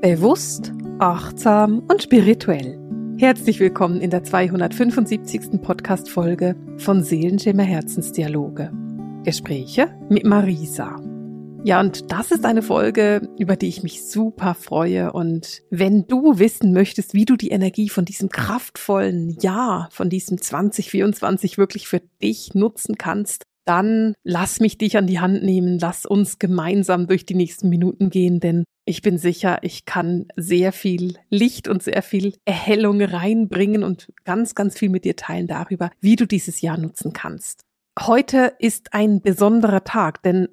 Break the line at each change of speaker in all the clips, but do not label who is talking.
Bewusst, achtsam und spirituell. Herzlich willkommen in der 275. Podcast-Folge von Seelenschimmer Herzensdialoge. Gespräche mit Marisa. Ja, und das ist eine Folge, über die ich mich super freue. Und wenn du wissen möchtest, wie du die Energie von diesem kraftvollen Jahr, von diesem 2024 wirklich für dich nutzen kannst, dann lass mich dich an die Hand nehmen, lass uns gemeinsam durch die nächsten Minuten gehen, denn ich bin sicher, ich kann sehr viel Licht und sehr viel Erhellung reinbringen und ganz, ganz viel mit dir teilen darüber, wie du dieses Jahr nutzen kannst. Heute ist ein besonderer Tag, denn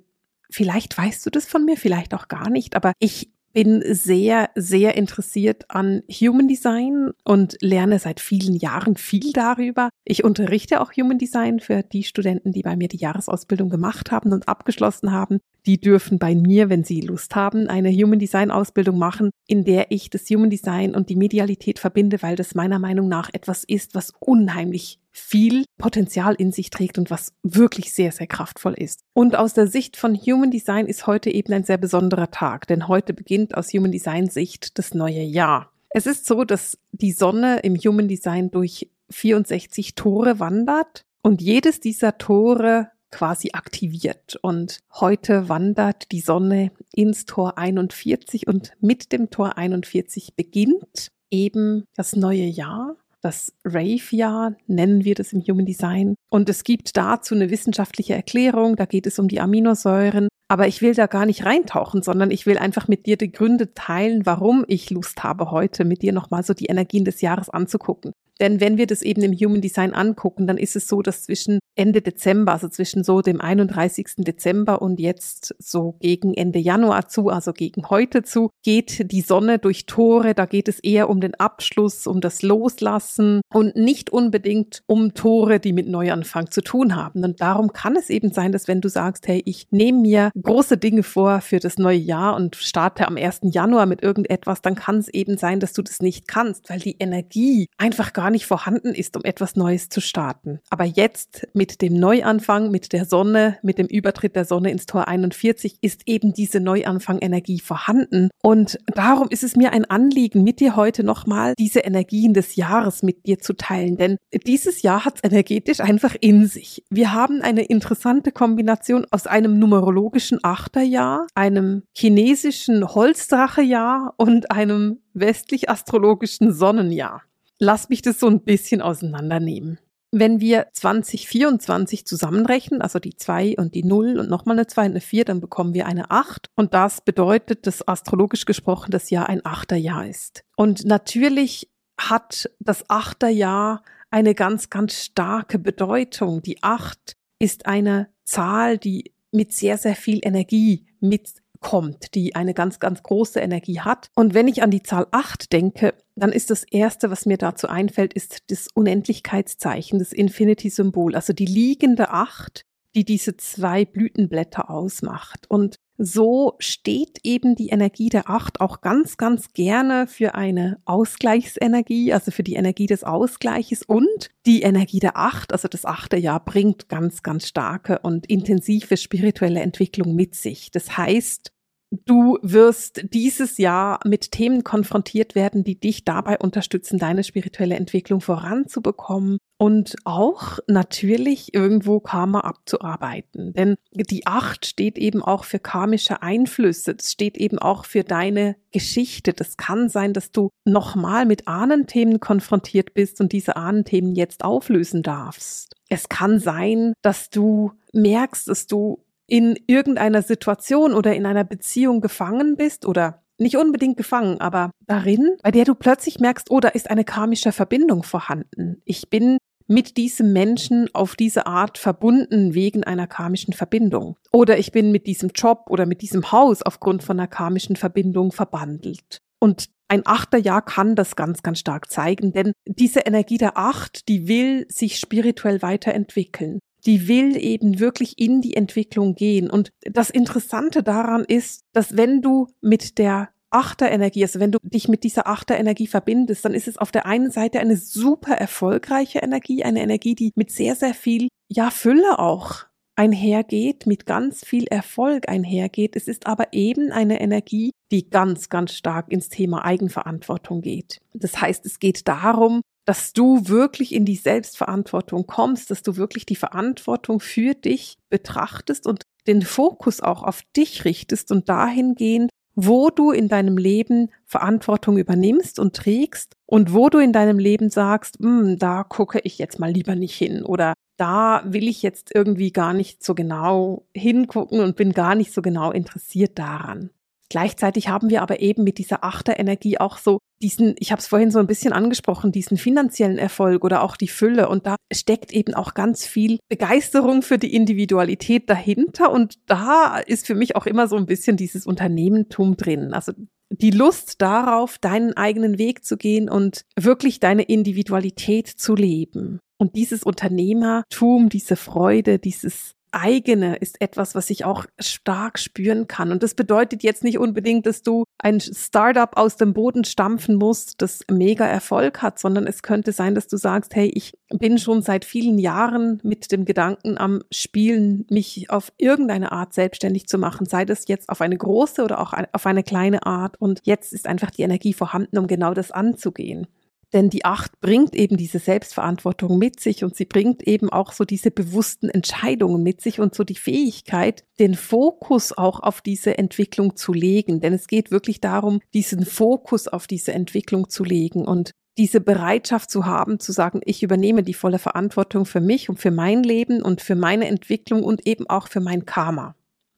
vielleicht weißt du das von mir, vielleicht auch gar nicht, aber ich bin sehr, sehr interessiert an Human Design und lerne seit vielen Jahren viel darüber. Ich unterrichte auch Human Design für die Studenten, die bei mir die Jahresausbildung gemacht haben und abgeschlossen haben. Die dürfen bei mir, wenn sie Lust haben, eine Human Design Ausbildung machen, in der ich das Human Design und die Medialität verbinde, weil das meiner Meinung nach etwas ist, was unheimlich viel Potenzial in sich trägt und was wirklich sehr, sehr kraftvoll ist. Und aus der Sicht von Human Design ist heute eben ein sehr besonderer Tag, denn heute beginnt aus Human Design Sicht das neue Jahr. Es ist so, dass die Sonne im Human Design durch 64 Tore wandert und jedes dieser Tore quasi aktiviert. Und heute wandert die Sonne ins Tor 41 und mit dem Tor 41 beginnt eben das neue Jahr das Rave-Jahr nennen wir das im Human Design. Und es gibt dazu eine wissenschaftliche Erklärung, da geht es um die Aminosäuren. Aber ich will da gar nicht reintauchen, sondern ich will einfach mit dir die Gründe teilen, warum ich Lust habe, heute mit dir nochmal so die Energien des Jahres anzugucken. Denn wenn wir das eben im Human Design angucken, dann ist es so, dass zwischen Ende Dezember, also zwischen so dem 31. Dezember und jetzt so gegen Ende Januar zu, also gegen heute zu, geht die Sonne durch Tore. Da geht es eher um den Abschluss, um das Loslassen und nicht unbedingt um Tore, die mit Neuanfang zu tun haben. Und darum kann es eben sein, dass wenn du sagst, hey, ich nehme mir große Dinge vor für das neue Jahr und starte am 1. Januar mit irgendetwas, dann kann es eben sein, dass du das nicht kannst, weil die Energie einfach gar nicht vorhanden ist, um etwas Neues zu starten. Aber jetzt mit mit dem Neuanfang, mit der Sonne, mit dem Übertritt der Sonne ins Tor 41 ist eben diese Neuanfang-Energie vorhanden. Und darum ist es mir ein Anliegen, mit dir heute nochmal diese Energien des Jahres mit dir zu teilen. Denn dieses Jahr hat es energetisch einfach in sich. Wir haben eine interessante Kombination aus einem numerologischen Achterjahr, einem chinesischen Holzdrachejahr und einem westlich-astrologischen Sonnenjahr. Lass mich das so ein bisschen auseinandernehmen. Wenn wir 2024 zusammenrechnen, also die 2 und die 0 und nochmal eine 2 und eine 4, dann bekommen wir eine 8. Und das bedeutet, dass astrologisch gesprochen das Jahr ein Achterjahr ist. Und natürlich hat das Achterjahr eine ganz, ganz starke Bedeutung. Die 8 ist eine Zahl, die mit sehr, sehr viel Energie mit kommt, die eine ganz, ganz große Energie hat. Und wenn ich an die Zahl 8 denke, dann ist das Erste, was mir dazu einfällt, ist das Unendlichkeitszeichen, das Infinity-Symbol, also die liegende 8, die diese zwei Blütenblätter ausmacht. Und so steht eben die Energie der Acht auch ganz, ganz gerne für eine Ausgleichsenergie, also für die Energie des Ausgleiches und die Energie der Acht, also das achte Jahr, bringt ganz, ganz starke und intensive spirituelle Entwicklung mit sich. Das heißt, Du wirst dieses Jahr mit Themen konfrontiert werden, die dich dabei unterstützen, deine spirituelle Entwicklung voranzubekommen und auch natürlich irgendwo Karma abzuarbeiten. Denn die Acht steht eben auch für karmische Einflüsse. Das steht eben auch für deine Geschichte. Das kann sein, dass du nochmal mit Ahnenthemen konfrontiert bist und diese Ahnenthemen jetzt auflösen darfst. Es kann sein, dass du merkst, dass du in irgendeiner Situation oder in einer Beziehung gefangen bist oder nicht unbedingt gefangen, aber darin, bei der du plötzlich merkst, oh, da ist eine karmische Verbindung vorhanden. Ich bin mit diesem Menschen auf diese Art verbunden wegen einer karmischen Verbindung. Oder ich bin mit diesem Job oder mit diesem Haus aufgrund von einer karmischen Verbindung verbandelt. Und ein Achterjahr kann das ganz, ganz stark zeigen, denn diese Energie der Acht, die will sich spirituell weiterentwickeln die will eben wirklich in die Entwicklung gehen. Und das Interessante daran ist, dass wenn du mit der Achterenergie, also wenn du dich mit dieser Achterenergie verbindest, dann ist es auf der einen Seite eine super erfolgreiche Energie, eine Energie, die mit sehr, sehr viel, ja, Fülle auch einhergeht, mit ganz viel Erfolg einhergeht. Es ist aber eben eine Energie, die ganz, ganz stark ins Thema Eigenverantwortung geht. Das heißt, es geht darum, dass du wirklich in die Selbstverantwortung kommst, dass du wirklich die Verantwortung für dich betrachtest und den Fokus auch auf dich richtest und dahingehend, wo du in deinem Leben Verantwortung übernimmst und trägst und wo du in deinem Leben sagst, hm, da gucke ich jetzt mal lieber nicht hin oder da will ich jetzt irgendwie gar nicht so genau hingucken und bin gar nicht so genau interessiert daran. Gleichzeitig haben wir aber eben mit dieser Achterenergie auch so diesen, ich habe es vorhin so ein bisschen angesprochen, diesen finanziellen Erfolg oder auch die Fülle. Und da steckt eben auch ganz viel Begeisterung für die Individualität dahinter. Und da ist für mich auch immer so ein bisschen dieses Unternehmentum drin. Also die Lust darauf, deinen eigenen Weg zu gehen und wirklich deine Individualität zu leben. Und dieses Unternehmertum, diese Freude, dieses eigene ist etwas, was ich auch stark spüren kann. Und das bedeutet jetzt nicht unbedingt, dass du ein Startup aus dem Boden stampfen musst, das mega Erfolg hat, sondern es könnte sein, dass du sagst, hey, ich bin schon seit vielen Jahren mit dem Gedanken am Spielen, mich auf irgendeine Art selbstständig zu machen, sei das jetzt auf eine große oder auch auf eine kleine Art. Und jetzt ist einfach die Energie vorhanden, um genau das anzugehen. Denn die Acht bringt eben diese Selbstverantwortung mit sich und sie bringt eben auch so diese bewussten Entscheidungen mit sich und so die Fähigkeit, den Fokus auch auf diese Entwicklung zu legen. Denn es geht wirklich darum, diesen Fokus auf diese Entwicklung zu legen und diese Bereitschaft zu haben, zu sagen, ich übernehme die volle Verantwortung für mich und für mein Leben und für meine Entwicklung und eben auch für mein Karma.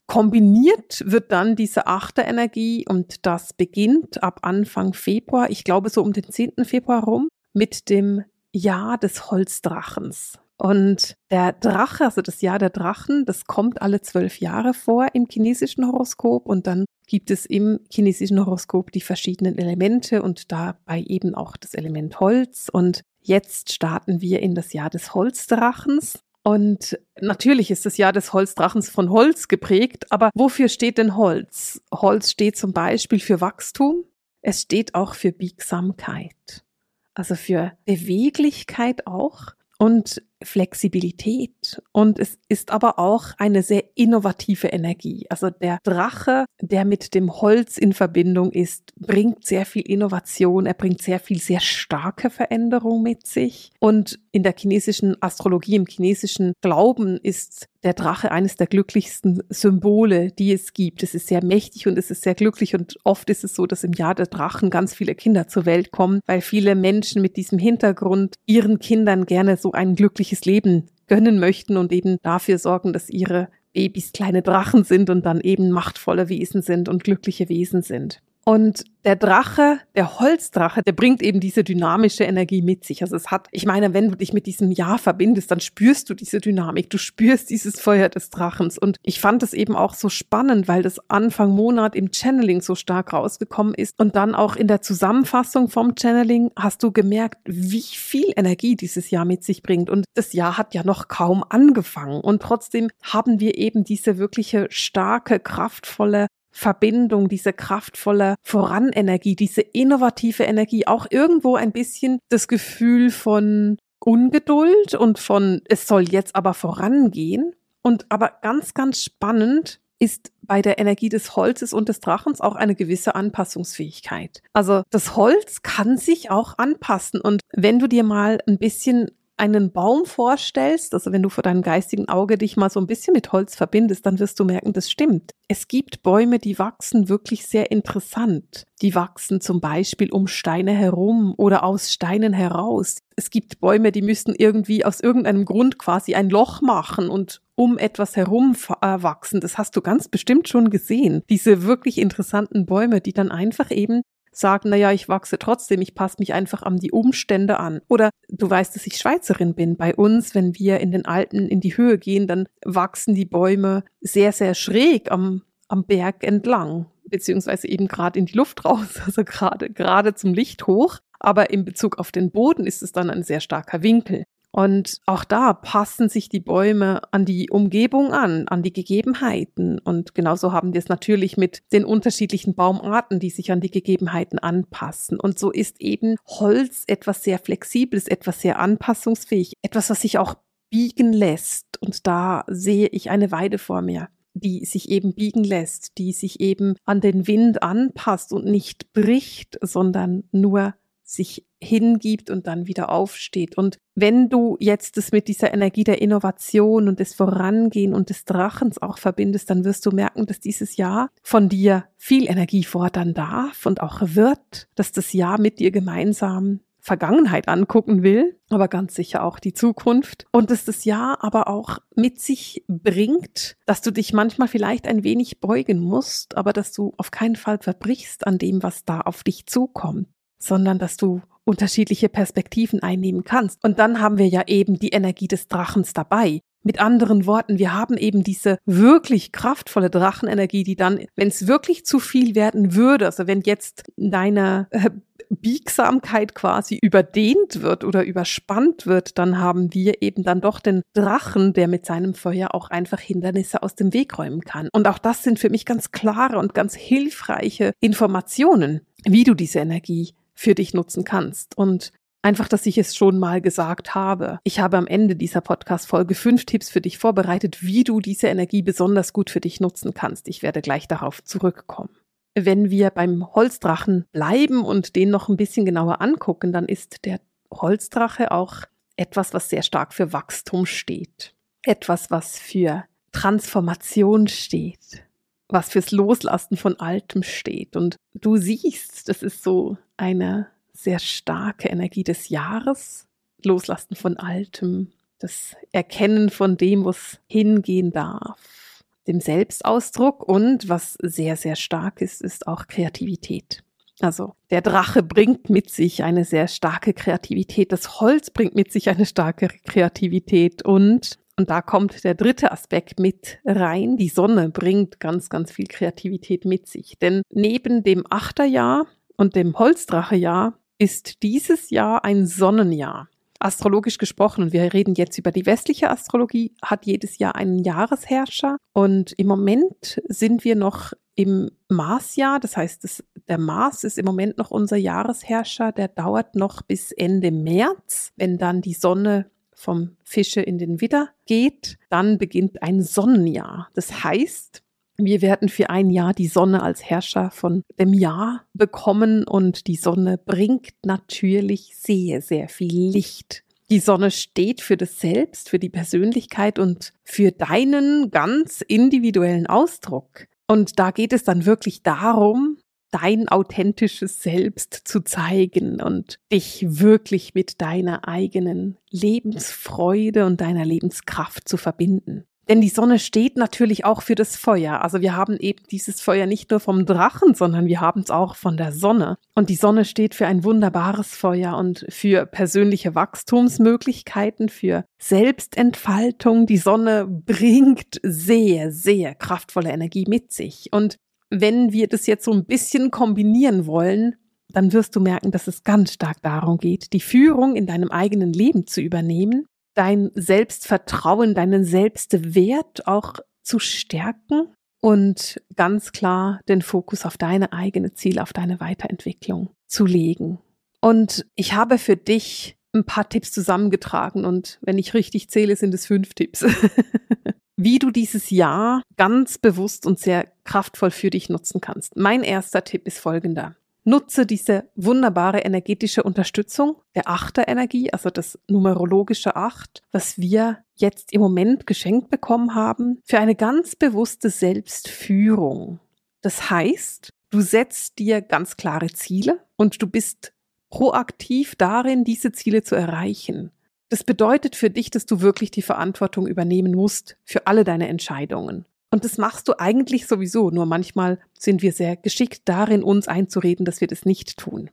Kombiniert wird dann diese achte Energie und das beginnt ab Anfang Februar, ich glaube so um den 10. Februar rum, mit dem Jahr des Holzdrachens. Und der Drache, also das Jahr der Drachen, das kommt alle zwölf Jahre vor im chinesischen Horoskop und dann gibt es im chinesischen Horoskop die verschiedenen Elemente und dabei eben auch das Element Holz. Und jetzt starten wir in das Jahr des Holzdrachens. Und natürlich ist das Jahr des Holzdrachens von Holz geprägt, aber wofür steht denn Holz? Holz steht zum Beispiel für Wachstum, es steht auch für Biegsamkeit, also für Beweglichkeit auch. Und Flexibilität und es ist aber auch eine sehr innovative Energie. Also der Drache, der mit dem Holz in Verbindung ist, bringt sehr viel Innovation, er bringt sehr viel sehr starke Veränderung mit sich und in der chinesischen Astrologie, im chinesischen Glauben ist der Drache eines der glücklichsten Symbole, die es gibt. Es ist sehr mächtig und es ist sehr glücklich und oft ist es so, dass im Jahr der Drachen ganz viele Kinder zur Welt kommen, weil viele Menschen mit diesem Hintergrund ihren Kindern gerne so ein glückliches glückliches Leben gönnen möchten und eben dafür sorgen, dass ihre Babys kleine Drachen sind und dann eben machtvolle Wesen sind und glückliche Wesen sind. Und der Drache, der Holzdrache, der bringt eben diese dynamische Energie mit sich. Also es hat, ich meine, wenn du dich mit diesem Jahr verbindest, dann spürst du diese Dynamik, du spürst dieses Feuer des Drachens. Und ich fand es eben auch so spannend, weil das Anfang Monat im Channeling so stark rausgekommen ist. Und dann auch in der Zusammenfassung vom Channeling hast du gemerkt, wie viel Energie dieses Jahr mit sich bringt. Und das Jahr hat ja noch kaum angefangen. Und trotzdem haben wir eben diese wirkliche starke, kraftvolle Verbindung, diese kraftvolle Voranenergie, diese innovative Energie, auch irgendwo ein bisschen das Gefühl von Ungeduld und von es soll jetzt aber vorangehen. Und aber ganz, ganz spannend ist bei der Energie des Holzes und des Drachens auch eine gewisse Anpassungsfähigkeit. Also das Holz kann sich auch anpassen. Und wenn du dir mal ein bisschen einen Baum vorstellst, also wenn du vor deinem geistigen Auge dich mal so ein bisschen mit Holz verbindest, dann wirst du merken, das stimmt. Es gibt Bäume, die wachsen wirklich sehr interessant. Die wachsen zum Beispiel um Steine herum oder aus Steinen heraus. Es gibt Bäume, die müssen irgendwie aus irgendeinem Grund quasi ein Loch machen und um etwas herum äh, wachsen. Das hast du ganz bestimmt schon gesehen. Diese wirklich interessanten Bäume, die dann einfach eben sagen, naja, ich wachse trotzdem, ich passe mich einfach an die Umstände an. Oder du weißt, dass ich Schweizerin bin. Bei uns, wenn wir in den Alpen in die Höhe gehen, dann wachsen die Bäume sehr, sehr schräg am, am Berg entlang, beziehungsweise eben gerade in die Luft raus, also gerade, gerade zum Licht hoch. Aber in Bezug auf den Boden ist es dann ein sehr starker Winkel. Und auch da passen sich die Bäume an die Umgebung an, an die Gegebenheiten. Und genauso haben wir es natürlich mit den unterschiedlichen Baumarten, die sich an die Gegebenheiten anpassen. Und so ist eben Holz etwas sehr Flexibles, etwas sehr anpassungsfähig, etwas, was sich auch biegen lässt, und da sehe ich eine Weide vor mir, die sich eben biegen lässt, die sich eben an den Wind anpasst und nicht bricht, sondern nur sich hingibt und dann wieder aufsteht. Und wenn du jetzt es mit dieser Energie der Innovation und des Vorangehen und des Drachens auch verbindest, dann wirst du merken, dass dieses Jahr von dir viel Energie fordern darf und auch wird, dass das Jahr mit dir gemeinsam Vergangenheit angucken will, aber ganz sicher auch die Zukunft. Und dass das Jahr aber auch mit sich bringt, dass du dich manchmal vielleicht ein wenig beugen musst, aber dass du auf keinen Fall verbrichst an dem, was da auf dich zukommt sondern dass du unterschiedliche Perspektiven einnehmen kannst. Und dann haben wir ja eben die Energie des Drachens dabei. Mit anderen Worten, wir haben eben diese wirklich kraftvolle Drachenenergie, die dann, wenn es wirklich zu viel werden würde, also wenn jetzt deine äh, Biegsamkeit quasi überdehnt wird oder überspannt wird, dann haben wir eben dann doch den Drachen, der mit seinem Feuer auch einfach Hindernisse aus dem Weg räumen kann. Und auch das sind für mich ganz klare und ganz hilfreiche Informationen, wie du diese Energie für dich nutzen kannst. Und einfach, dass ich es schon mal gesagt habe. Ich habe am Ende dieser Podcast-Folge fünf Tipps für dich vorbereitet, wie du diese Energie besonders gut für dich nutzen kannst. Ich werde gleich darauf zurückkommen. Wenn wir beim Holzdrachen bleiben und den noch ein bisschen genauer angucken, dann ist der Holzdrache auch etwas, was sehr stark für Wachstum steht. Etwas, was für Transformation steht was fürs Loslassen von Altem steht. Und du siehst, das ist so eine sehr starke Energie des Jahres. Loslassen von Altem, das Erkennen von dem, wo es hingehen darf, dem Selbstausdruck und was sehr, sehr stark ist, ist auch Kreativität. Also der Drache bringt mit sich eine sehr starke Kreativität, das Holz bringt mit sich eine starke Kreativität und und da kommt der dritte Aspekt mit rein. Die Sonne bringt ganz, ganz viel Kreativität mit sich. Denn neben dem Achterjahr und dem Holzdrachejahr ist dieses Jahr ein Sonnenjahr. Astrologisch gesprochen, und wir reden jetzt über die westliche Astrologie, hat jedes Jahr einen Jahresherrscher. Und im Moment sind wir noch im Marsjahr. Das heißt, das, der Mars ist im Moment noch unser Jahresherrscher. Der dauert noch bis Ende März, wenn dann die Sonne vom Fische in den Widder geht, dann beginnt ein Sonnenjahr. Das heißt, wir werden für ein Jahr die Sonne als Herrscher von dem Jahr bekommen und die Sonne bringt natürlich sehr, sehr viel Licht. Die Sonne steht für das Selbst, für die Persönlichkeit und für deinen ganz individuellen Ausdruck. Und da geht es dann wirklich darum, dein authentisches Selbst zu zeigen und dich wirklich mit deiner eigenen Lebensfreude und deiner Lebenskraft zu verbinden. Denn die Sonne steht natürlich auch für das Feuer. Also wir haben eben dieses Feuer nicht nur vom Drachen, sondern wir haben es auch von der Sonne. Und die Sonne steht für ein wunderbares Feuer und für persönliche Wachstumsmöglichkeiten, für Selbstentfaltung. Die Sonne bringt sehr, sehr kraftvolle Energie mit sich. Und wenn wir das jetzt so ein bisschen kombinieren wollen, dann wirst du merken, dass es ganz stark darum geht, die Führung in deinem eigenen Leben zu übernehmen, dein Selbstvertrauen, deinen Selbstwert auch zu stärken und ganz klar den Fokus auf deine eigene Ziele, auf deine Weiterentwicklung zu legen. Und ich habe für dich ein paar Tipps zusammengetragen und wenn ich richtig zähle, sind es fünf Tipps. wie du dieses Jahr ganz bewusst und sehr kraftvoll für dich nutzen kannst. Mein erster Tipp ist folgender. Nutze diese wunderbare energetische Unterstützung der Achterenergie, also das numerologische Acht, was wir jetzt im Moment geschenkt bekommen haben, für eine ganz bewusste Selbstführung. Das heißt, du setzt dir ganz klare Ziele und du bist proaktiv darin, diese Ziele zu erreichen. Das bedeutet für dich, dass du wirklich die Verantwortung übernehmen musst für alle deine Entscheidungen. Und das machst du eigentlich sowieso, nur manchmal sind wir sehr geschickt darin, uns einzureden, dass wir das nicht tun.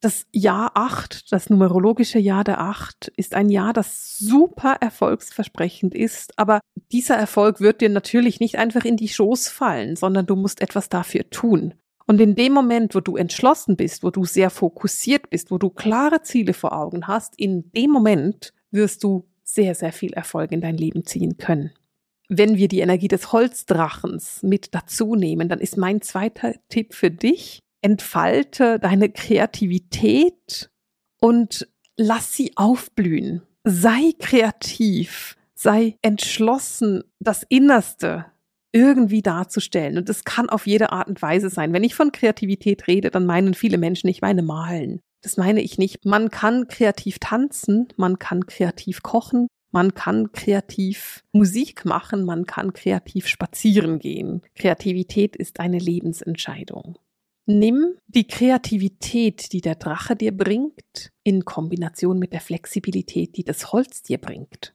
Das Jahr 8, das numerologische Jahr der 8, ist ein Jahr, das super erfolgsversprechend ist, aber dieser Erfolg wird dir natürlich nicht einfach in die Schoß fallen, sondern du musst etwas dafür tun. Und in dem Moment, wo du entschlossen bist, wo du sehr fokussiert bist, wo du klare Ziele vor Augen hast, in dem Moment wirst du sehr, sehr viel Erfolg in dein Leben ziehen können. Wenn wir die Energie des Holzdrachens mit dazu nehmen, dann ist mein zweiter Tipp für dich, entfalte deine Kreativität und lass sie aufblühen. Sei kreativ. Sei entschlossen, das Innerste irgendwie darzustellen. Und das kann auf jede Art und Weise sein. Wenn ich von Kreativität rede, dann meinen viele Menschen, ich meine malen. Das meine ich nicht. Man kann kreativ tanzen, man kann kreativ kochen, man kann kreativ Musik machen, man kann kreativ spazieren gehen. Kreativität ist eine Lebensentscheidung. Nimm die Kreativität, die der Drache dir bringt, in Kombination mit der Flexibilität, die das Holz dir bringt.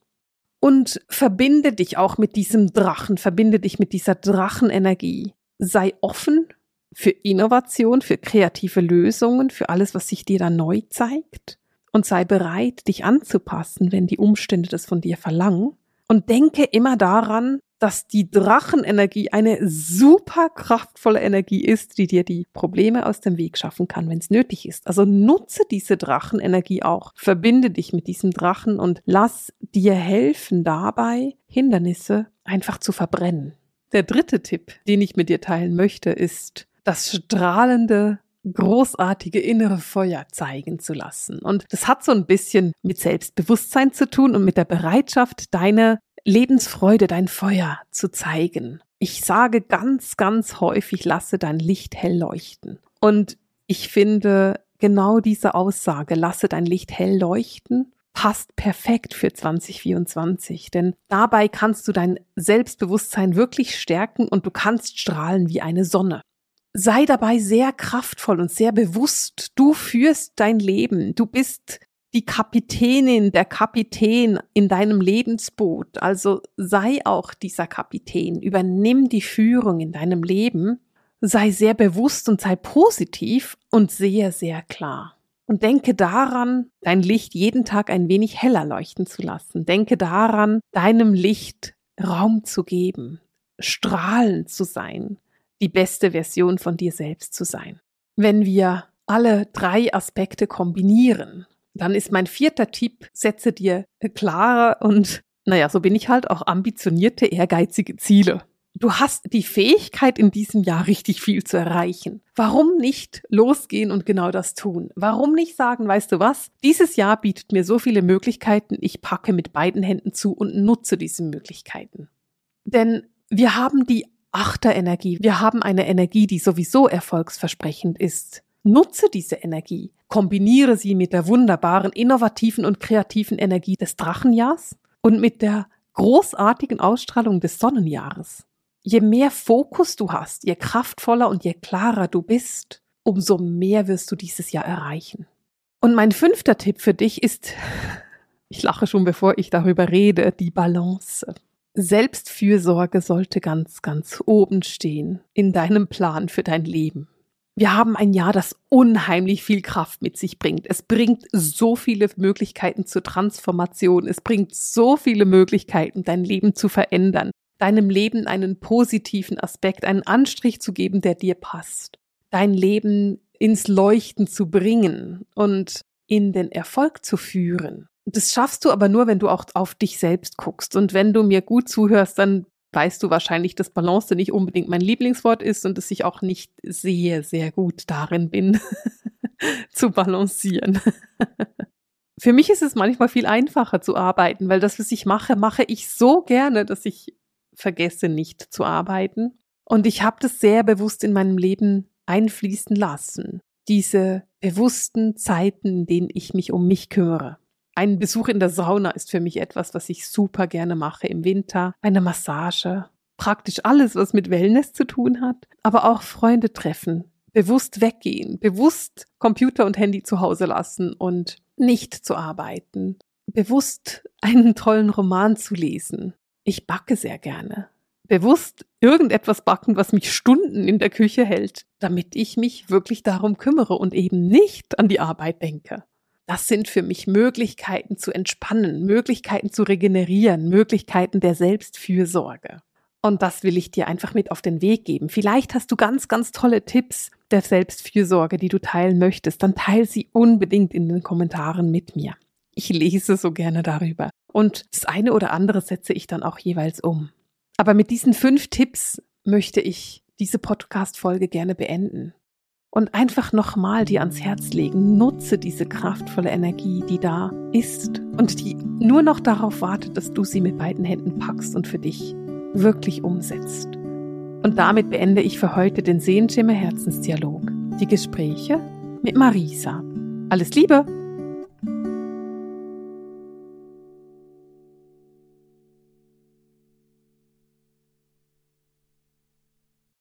Und verbinde dich auch mit diesem Drachen, verbinde dich mit dieser Drachenenergie. Sei offen für Innovation, für kreative Lösungen, für alles, was sich dir da neu zeigt. Und sei bereit, dich anzupassen, wenn die Umstände das von dir verlangen. Und denke immer daran, dass die Drachenenergie eine super kraftvolle Energie ist, die dir die Probleme aus dem Weg schaffen kann, wenn es nötig ist. Also nutze diese Drachenenergie auch. Verbinde dich mit diesem Drachen und lass dir helfen dabei, Hindernisse einfach zu verbrennen. Der dritte Tipp, den ich mit dir teilen möchte, ist das strahlende großartige innere Feuer zeigen zu lassen. Und das hat so ein bisschen mit Selbstbewusstsein zu tun und mit der Bereitschaft, deine Lebensfreude, dein Feuer zu zeigen. Ich sage ganz, ganz häufig, lasse dein Licht hell leuchten. Und ich finde, genau diese Aussage, lasse dein Licht hell leuchten, passt perfekt für 2024, denn dabei kannst du dein Selbstbewusstsein wirklich stärken und du kannst strahlen wie eine Sonne. Sei dabei sehr kraftvoll und sehr bewusst. Du führst dein Leben. Du bist die Kapitänin, der Kapitän in deinem Lebensboot. Also sei auch dieser Kapitän, übernimm die Führung in deinem Leben, sei sehr bewusst und sei positiv und sehe sehr klar. Und denke daran, dein Licht jeden Tag ein wenig heller leuchten zu lassen. Denke daran, deinem Licht Raum zu geben, strahlend zu sein, die beste Version von dir selbst zu sein. Wenn wir alle drei Aspekte kombinieren, dann ist mein vierter Tipp, setze dir klare und, naja, so bin ich halt auch ambitionierte, ehrgeizige Ziele. Du hast die Fähigkeit, in diesem Jahr richtig viel zu erreichen. Warum nicht losgehen und genau das tun? Warum nicht sagen, weißt du was? Dieses Jahr bietet mir so viele Möglichkeiten, ich packe mit beiden Händen zu und nutze diese Möglichkeiten. Denn wir haben die Achterenergie. Wir haben eine Energie, die sowieso erfolgsversprechend ist. Nutze diese Energie, kombiniere sie mit der wunderbaren, innovativen und kreativen Energie des Drachenjahrs und mit der großartigen Ausstrahlung des Sonnenjahres. Je mehr Fokus du hast, je kraftvoller und je klarer du bist, umso mehr wirst du dieses Jahr erreichen. Und mein fünfter Tipp für dich ist, ich lache schon bevor ich darüber rede, die Balance. Selbstfürsorge sollte ganz, ganz oben stehen in deinem Plan für dein Leben. Wir haben ein Jahr, das unheimlich viel Kraft mit sich bringt. Es bringt so viele Möglichkeiten zur Transformation. Es bringt so viele Möglichkeiten, dein Leben zu verändern, deinem Leben einen positiven Aspekt, einen Anstrich zu geben, der dir passt, dein Leben ins Leuchten zu bringen und in den Erfolg zu führen. Das schaffst du aber nur, wenn du auch auf dich selbst guckst. Und wenn du mir gut zuhörst, dann weißt du wahrscheinlich, dass Balance nicht unbedingt mein Lieblingswort ist und dass ich auch nicht sehr, sehr gut darin bin, zu balancieren. Für mich ist es manchmal viel einfacher zu arbeiten, weil das, was ich mache, mache ich so gerne, dass ich vergesse nicht zu arbeiten. Und ich habe das sehr bewusst in meinem Leben einfließen lassen. Diese bewussten Zeiten, in denen ich mich um mich kümmere. Ein Besuch in der Sauna ist für mich etwas, was ich super gerne mache im Winter. Eine Massage, praktisch alles, was mit Wellness zu tun hat, aber auch Freunde treffen, bewusst weggehen, bewusst Computer und Handy zu Hause lassen und nicht zu arbeiten, bewusst einen tollen Roman zu lesen. Ich backe sehr gerne. Bewusst irgendetwas backen, was mich Stunden in der Küche hält, damit ich mich wirklich darum kümmere und eben nicht an die Arbeit denke. Das sind für mich Möglichkeiten zu entspannen, Möglichkeiten zu regenerieren, Möglichkeiten der Selbstfürsorge. Und das will ich dir einfach mit auf den Weg geben. Vielleicht hast du ganz, ganz tolle Tipps der Selbstfürsorge, die du teilen möchtest. Dann teile sie unbedingt in den Kommentaren mit mir. Ich lese so gerne darüber. Und das eine oder andere setze ich dann auch jeweils um. Aber mit diesen fünf Tipps möchte ich diese Podcast-Folge gerne beenden. Und einfach nochmal dir ans Herz legen, nutze diese kraftvolle Energie, die da ist und die nur noch darauf wartet, dass du sie mit beiden Händen packst und für dich wirklich umsetzt. Und damit beende ich für heute den Sehenschimmer Herzensdialog, die Gespräche mit Marisa. Alles Liebe!